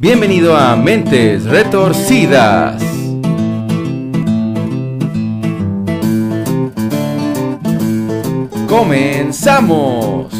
Bienvenido a Mentes Retorcidas. Comenzamos.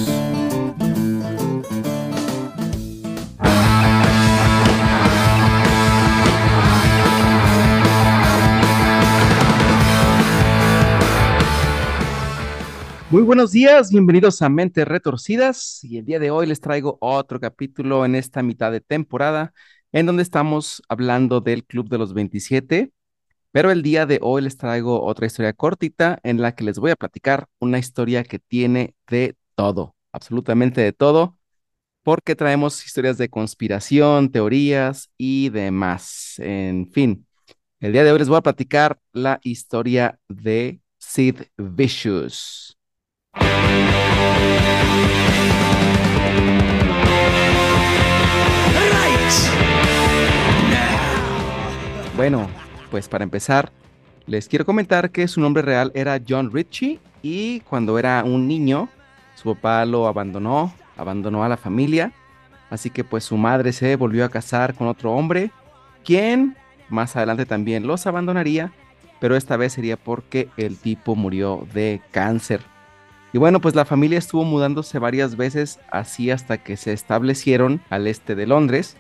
Muy buenos días, bienvenidos a Mentes Retorcidas y el día de hoy les traigo otro capítulo en esta mitad de temporada en donde estamos hablando del Club de los 27, pero el día de hoy les traigo otra historia cortita en la que les voy a platicar una historia que tiene de todo, absolutamente de todo, porque traemos historias de conspiración, teorías y demás. En fin, el día de hoy les voy a platicar la historia de Sid Vicious. Bueno, pues para empezar, les quiero comentar que su nombre real era John Ritchie y cuando era un niño, su papá lo abandonó, abandonó a la familia, así que pues su madre se volvió a casar con otro hombre, quien más adelante también los abandonaría, pero esta vez sería porque el tipo murió de cáncer. Y bueno, pues la familia estuvo mudándose varias veces así hasta que se establecieron al este de Londres,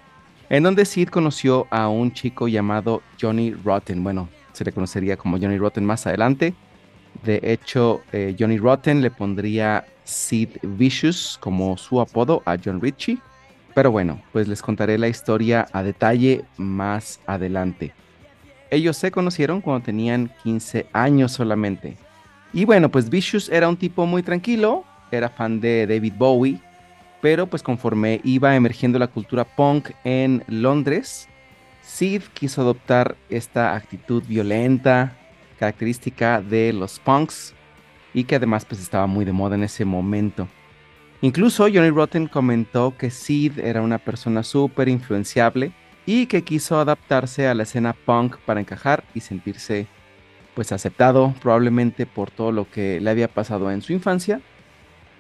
en donde Sid conoció a un chico llamado Johnny Rotten. Bueno, se le conocería como Johnny Rotten más adelante. De hecho, eh, Johnny Rotten le pondría Sid Vicious como su apodo a John Ritchie. Pero bueno, pues les contaré la historia a detalle más adelante. Ellos se conocieron cuando tenían 15 años solamente. Y bueno, pues Vicious era un tipo muy tranquilo, era fan de David Bowie, pero pues conforme iba emergiendo la cultura punk en Londres, Sid quiso adoptar esta actitud violenta, característica de los punks, y que además pues estaba muy de moda en ese momento. Incluso Johnny Rotten comentó que Sid era una persona súper influenciable y que quiso adaptarse a la escena punk para encajar y sentirse pues aceptado probablemente por todo lo que le había pasado en su infancia,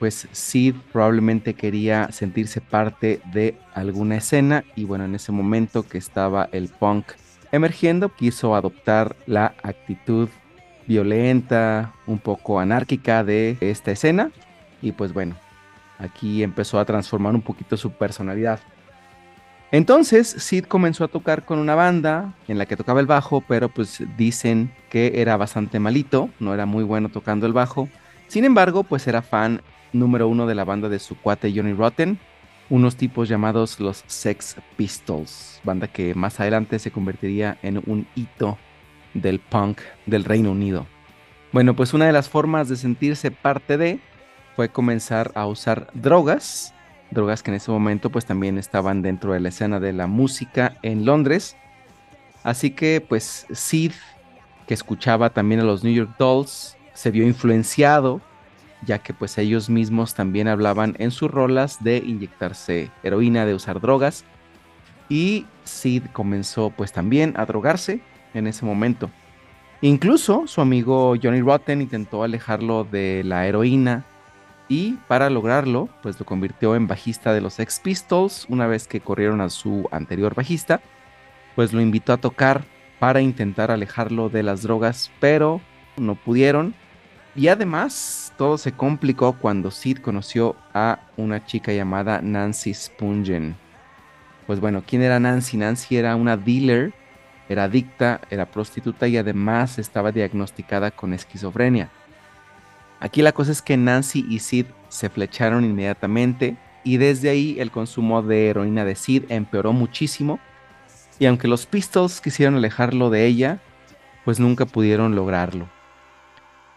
pues Sid probablemente quería sentirse parte de alguna escena y bueno, en ese momento que estaba el punk emergiendo, quiso adoptar la actitud violenta, un poco anárquica de esta escena y pues bueno, aquí empezó a transformar un poquito su personalidad. Entonces Sid comenzó a tocar con una banda en la que tocaba el bajo, pero pues dicen que era bastante malito, no era muy bueno tocando el bajo. Sin embargo, pues era fan número uno de la banda de su cuate Johnny Rotten, unos tipos llamados los Sex Pistols, banda que más adelante se convertiría en un hito del punk del Reino Unido. Bueno, pues una de las formas de sentirse parte de fue comenzar a usar drogas drogas que en ese momento pues también estaban dentro de la escena de la música en Londres. Así que pues Sid, que escuchaba también a los New York Dolls, se vio influenciado, ya que pues ellos mismos también hablaban en sus rolas de inyectarse heroína, de usar drogas. Y Sid comenzó pues también a drogarse en ese momento. Incluso su amigo Johnny Rotten intentó alejarlo de la heroína y para lograrlo, pues lo convirtió en bajista de los Sex Pistols una vez que corrieron a su anterior bajista, pues lo invitó a tocar para intentar alejarlo de las drogas, pero no pudieron. Y además, todo se complicó cuando Sid conoció a una chica llamada Nancy Spungen. Pues bueno, ¿quién era Nancy? Nancy era una dealer, era adicta, era prostituta y además estaba diagnosticada con esquizofrenia. Aquí la cosa es que Nancy y Sid se flecharon inmediatamente y desde ahí el consumo de heroína de Sid empeoró muchísimo. Y aunque los Pistols quisieron alejarlo de ella, pues nunca pudieron lograrlo.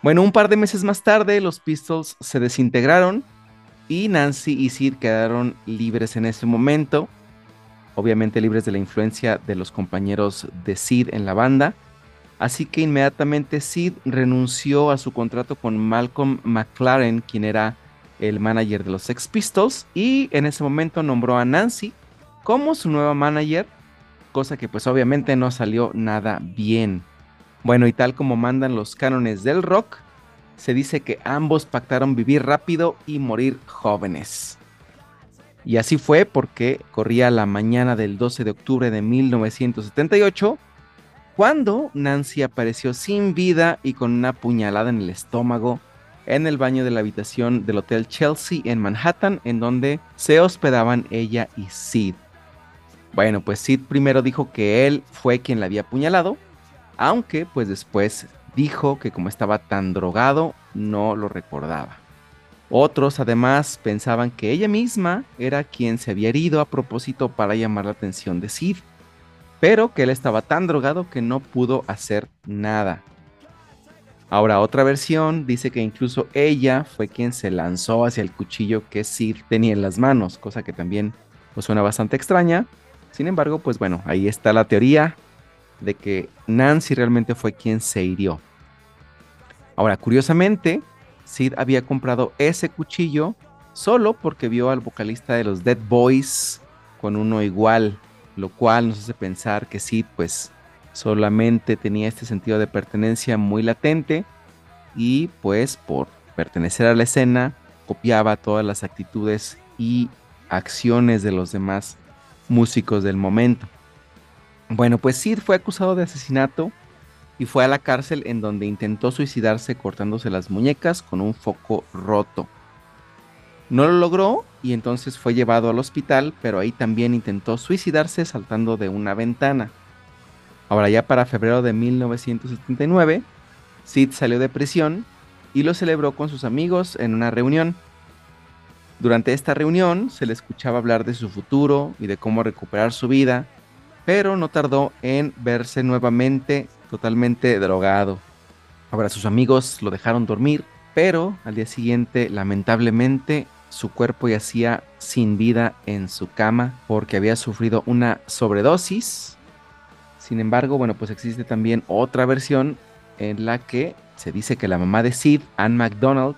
Bueno, un par de meses más tarde los Pistols se desintegraron y Nancy y Sid quedaron libres en ese momento, obviamente libres de la influencia de los compañeros de Sid en la banda Así que inmediatamente Sid renunció a su contrato con Malcolm McLaren, quien era el manager de los Sex Pistols, y en ese momento nombró a Nancy como su nueva manager, cosa que pues obviamente no salió nada bien. Bueno, y tal como mandan los cánones del rock, se dice que ambos pactaron vivir rápido y morir jóvenes. Y así fue porque corría la mañana del 12 de octubre de 1978 cuando Nancy apareció sin vida y con una puñalada en el estómago en el baño de la habitación del Hotel Chelsea en Manhattan, en donde se hospedaban ella y Sid. Bueno, pues Sid primero dijo que él fue quien la había apuñalado, aunque pues después dijo que como estaba tan drogado no lo recordaba. Otros además pensaban que ella misma era quien se había herido a propósito para llamar la atención de Sid, pero que él estaba tan drogado que no pudo hacer nada. Ahora otra versión dice que incluso ella fue quien se lanzó hacia el cuchillo que Sid tenía en las manos, cosa que también pues, suena bastante extraña. Sin embargo, pues bueno, ahí está la teoría de que Nancy realmente fue quien se hirió. Ahora, curiosamente, Sid había comprado ese cuchillo solo porque vio al vocalista de los Dead Boys con uno igual, lo cual nos hace pensar que Sid pues solamente tenía este sentido de pertenencia muy latente y pues por pertenecer a la escena copiaba todas las actitudes y acciones de los demás músicos del momento. Bueno, pues Sid fue acusado de asesinato y fue a la cárcel en donde intentó suicidarse cortándose las muñecas con un foco roto. No lo logró y entonces fue llevado al hospital, pero ahí también intentó suicidarse saltando de una ventana. Ahora ya para febrero de 1979, Sid salió de prisión y lo celebró con sus amigos en una reunión. Durante esta reunión se le escuchaba hablar de su futuro y de cómo recuperar su vida, pero no tardó en verse nuevamente totalmente drogado. Ahora sus amigos lo dejaron dormir, pero al día siguiente, lamentablemente, su cuerpo yacía sin vida en su cama porque había sufrido una sobredosis. Sin embargo, bueno, pues existe también otra versión en la que se dice que la mamá de Sid, Ann McDonald,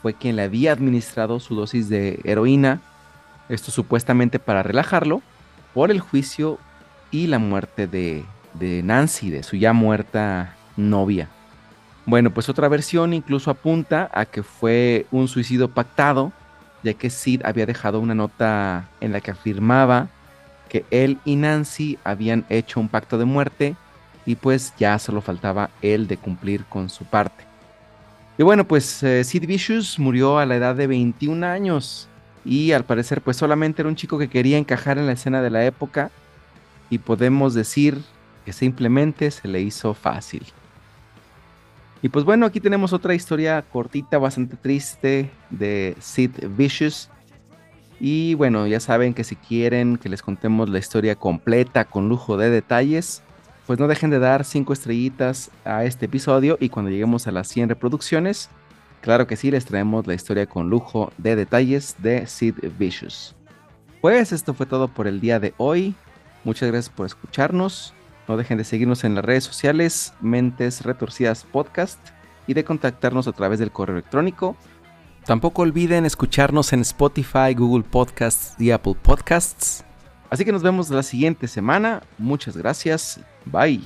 fue quien le había administrado su dosis de heroína, esto supuestamente para relajarlo, por el juicio y la muerte de, de Nancy, de su ya muerta novia. Bueno, pues otra versión incluso apunta a que fue un suicidio pactado, ya que Sid había dejado una nota en la que afirmaba que él y Nancy habían hecho un pacto de muerte y pues ya solo faltaba él de cumplir con su parte. Y bueno, pues eh, Sid Vicious murió a la edad de 21 años y al parecer pues solamente era un chico que quería encajar en la escena de la época y podemos decir que simplemente se le hizo fácil. Y pues bueno, aquí tenemos otra historia cortita, bastante triste de Sid Vicious. Y bueno, ya saben que si quieren que les contemos la historia completa con lujo de detalles, pues no dejen de dar 5 estrellitas a este episodio y cuando lleguemos a las 100 reproducciones, claro que sí, les traemos la historia con lujo de detalles de Sid Vicious. Pues esto fue todo por el día de hoy. Muchas gracias por escucharnos. No dejen de seguirnos en las redes sociales, Mentes Retorcidas Podcast, y de contactarnos a través del correo electrónico. Tampoco olviden escucharnos en Spotify, Google Podcasts y Apple Podcasts. Así que nos vemos la siguiente semana. Muchas gracias. Bye.